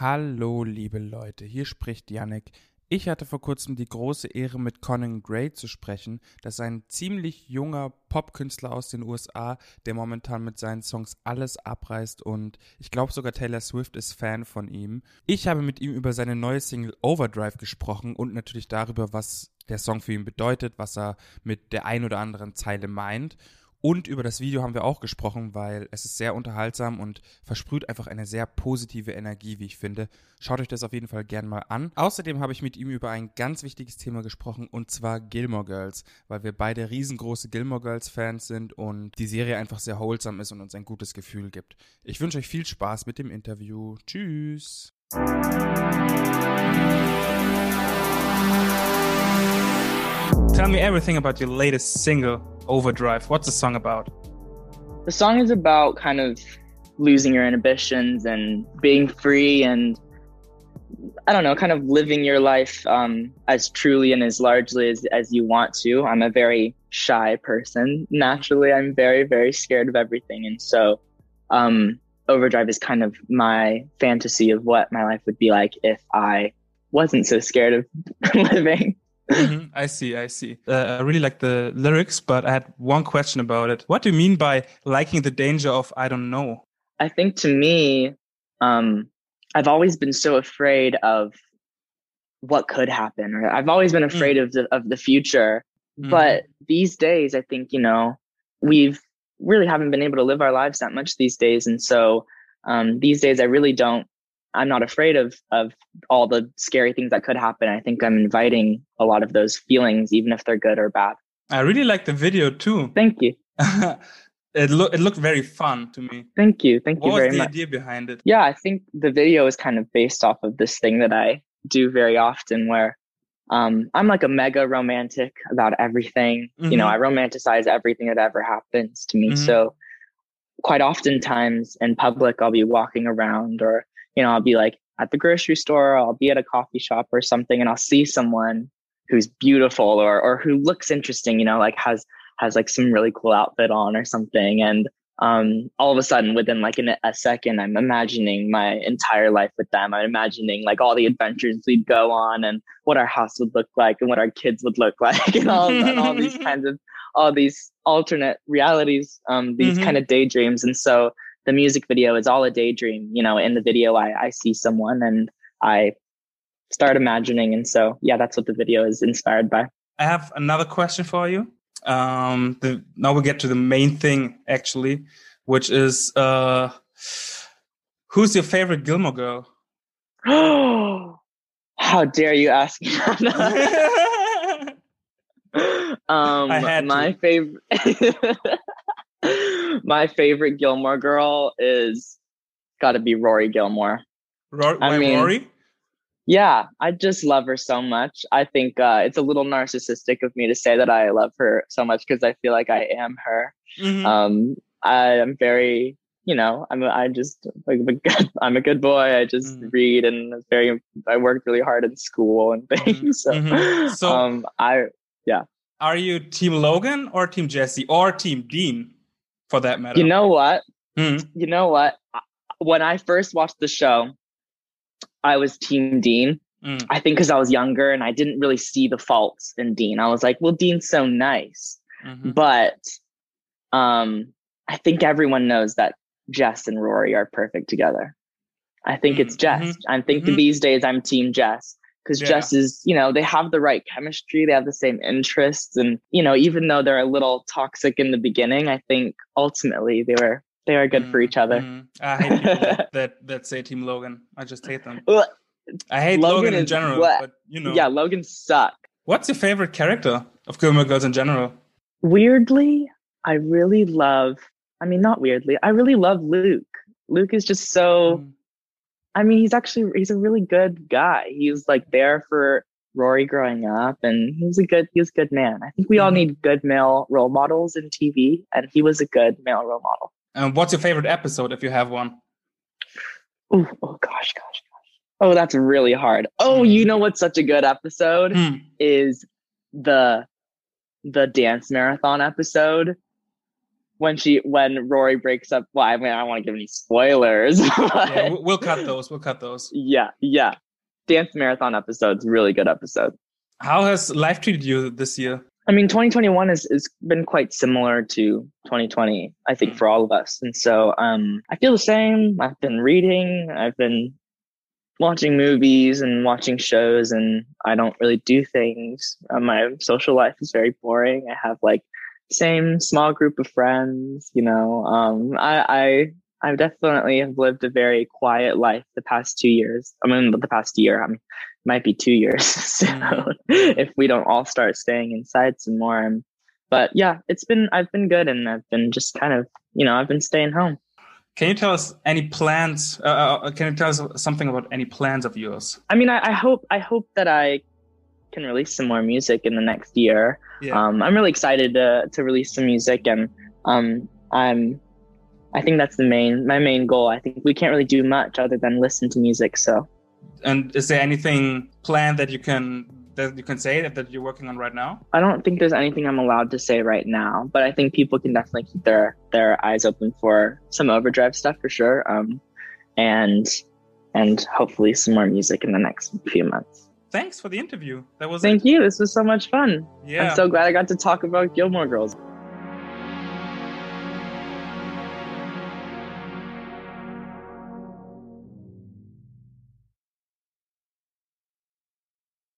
Hallo, liebe Leute, hier spricht Yannick. Ich hatte vor kurzem die große Ehre, mit Conan Gray zu sprechen. Das ist ein ziemlich junger Popkünstler aus den USA, der momentan mit seinen Songs alles abreißt und ich glaube sogar Taylor Swift ist Fan von ihm. Ich habe mit ihm über seine neue Single Overdrive gesprochen und natürlich darüber, was der Song für ihn bedeutet, was er mit der ein oder anderen Zeile meint. Und über das Video haben wir auch gesprochen, weil es ist sehr unterhaltsam und versprüht einfach eine sehr positive Energie, wie ich finde. Schaut euch das auf jeden Fall gern mal an. Außerdem habe ich mit ihm über ein ganz wichtiges Thema gesprochen und zwar Gilmore Girls, weil wir beide riesengroße Gilmore Girls Fans sind und die Serie einfach sehr wholesome ist und uns ein gutes Gefühl gibt. Ich wünsche euch viel Spaß mit dem Interview. Tschüss. Tell me everything about your latest single. Overdrive. What's the song about? The song is about kind of losing your inhibitions and being free and I don't know, kind of living your life um, as truly and as largely as, as you want to. I'm a very shy person. Naturally, I'm very, very scared of everything. And so, um, Overdrive is kind of my fantasy of what my life would be like if I wasn't so scared of living mm-hmm. I see, I see. Uh, I really like the lyrics, but I had one question about it. What do you mean by liking the danger of I don't know? I think to me, um, I've always been so afraid of what could happen, or I've always been afraid mm. of the of the future. Mm. But these days, I think you know we've really haven't been able to live our lives that much these days, and so um, these days I really don't I'm not afraid of of all the scary things that could happen. I think I'm inviting a lot of those feelings, even if they're good or bad. I really like the video too. Thank you. it looked it looked very fun to me. Thank you. Thank what you very much. What was the idea behind it? Yeah, I think the video is kind of based off of this thing that I do very often where um, I'm like a mega romantic about everything. Mm-hmm. You know, mm-hmm. I romanticize everything that ever happens to me. Mm-hmm. So quite oftentimes in public I'll be walking around or you know, I'll be like at the grocery store, I'll be at a coffee shop or something, and I'll see someone who's beautiful or or who looks interesting, you know, like has has like some really cool outfit on or something, and um, all of a sudden, within like in a second, I'm imagining my entire life with them. I'm imagining like all the adventures we'd go on and what our house would look like and what our kids would look like and all, and all these kinds of all these alternate realities, um, these mm-hmm. kind of daydreams. And so the music video is all a daydream. You know, in the video, I, I see someone and I start imagining. And so, yeah, that's what the video is inspired by. I have another question for you. Um, the, now we get to the main thing, actually, which is uh, who's your favorite Gilmore girl? Oh, How dare you ask me um, my favorite. my favorite Gilmore girl is got to be Rory Gilmore. Rory, I mean, Rory? Yeah, I just love her so much. I think uh, it's a little narcissistic of me to say that I love her so much because I feel like I am her. Mm-hmm. Um, I am very, you know, I'm a, I just I'm a good, I'm a good boy. I just mm-hmm. read and very I worked really hard in school and mm-hmm. things. So, mm-hmm. so um, I yeah. Are you Team Logan or Team Jesse or Team Dean? For that matter. You know what? Mm-hmm. You know what? When I first watched the show, I was Team Dean. Mm. I think because I was younger and I didn't really see the faults in Dean. I was like, well, Dean's so nice. Mm-hmm. But um, I think everyone knows that Jess and Rory are perfect together. I think mm-hmm. it's Jess. Mm-hmm. I'm thinking mm-hmm. these days I'm Team Jess because yeah. Jess is, you know, they have the right chemistry, they have the same interests, and you know, even though they're a little toxic in the beginning, I think ultimately they were they are good mm, for each other. Mm. I hate people that that say Team Logan. I just hate them. I hate Logan, Logan in general, what? but you know, yeah, Logan suck. What's your favorite character of Gilmore Girls in general? Weirdly, I really love. I mean, not weirdly, I really love Luke. Luke is just so. Mm I mean, he's actually he's a really good guy. He's like there for Rory growing up, and he's a good he's a good man. I think we all mm-hmm. need good male role models in TV, and he was a good male role model. And what's your favorite episode if you have one? Ooh, oh gosh, gosh, gosh. Oh, that's really hard. Oh, you know what's such a good episode mm. is the the dance marathon episode when she when Rory breaks up. Well, I mean, I don't want to give any spoilers. yeah, we'll cut those. We'll cut those. Yeah, yeah. Dance marathon episodes, really good episode. How has life treated you this year? I mean, 2021 has, has been quite similar to 2020, I think, mm. for all of us. And so um, I feel the same. I've been reading, I've been watching movies and watching shows, and I don't really do things. Uh, my social life is very boring. I have like same small group of friends, you know. Um, I, I I definitely have lived a very quiet life the past two years. I mean, the past year. I mean, might be two years. so mm. if we don't all start staying inside some more, um, but yeah, it's been I've been good, and I've been just kind of you know I've been staying home. Can you tell us any plans? Uh, uh can you tell us something about any plans of yours? I mean, I, I hope I hope that I can release some more music in the next year. Yeah. Um, I'm really excited to to release some music, and um, I'm I think that's the main my main goal. I think we can't really do much other than listen to music. So, and is there anything planned that you can that you can say that, that you're working on right now? I don't think there's anything I'm allowed to say right now, but I think people can definitely keep their their eyes open for some overdrive stuff for sure. Um, and and hopefully some more music in the next few months thanks for the interview. That was Thank it. you. This was so much fun. Yeah. I'm so glad I got to talk about Gilmore Girls.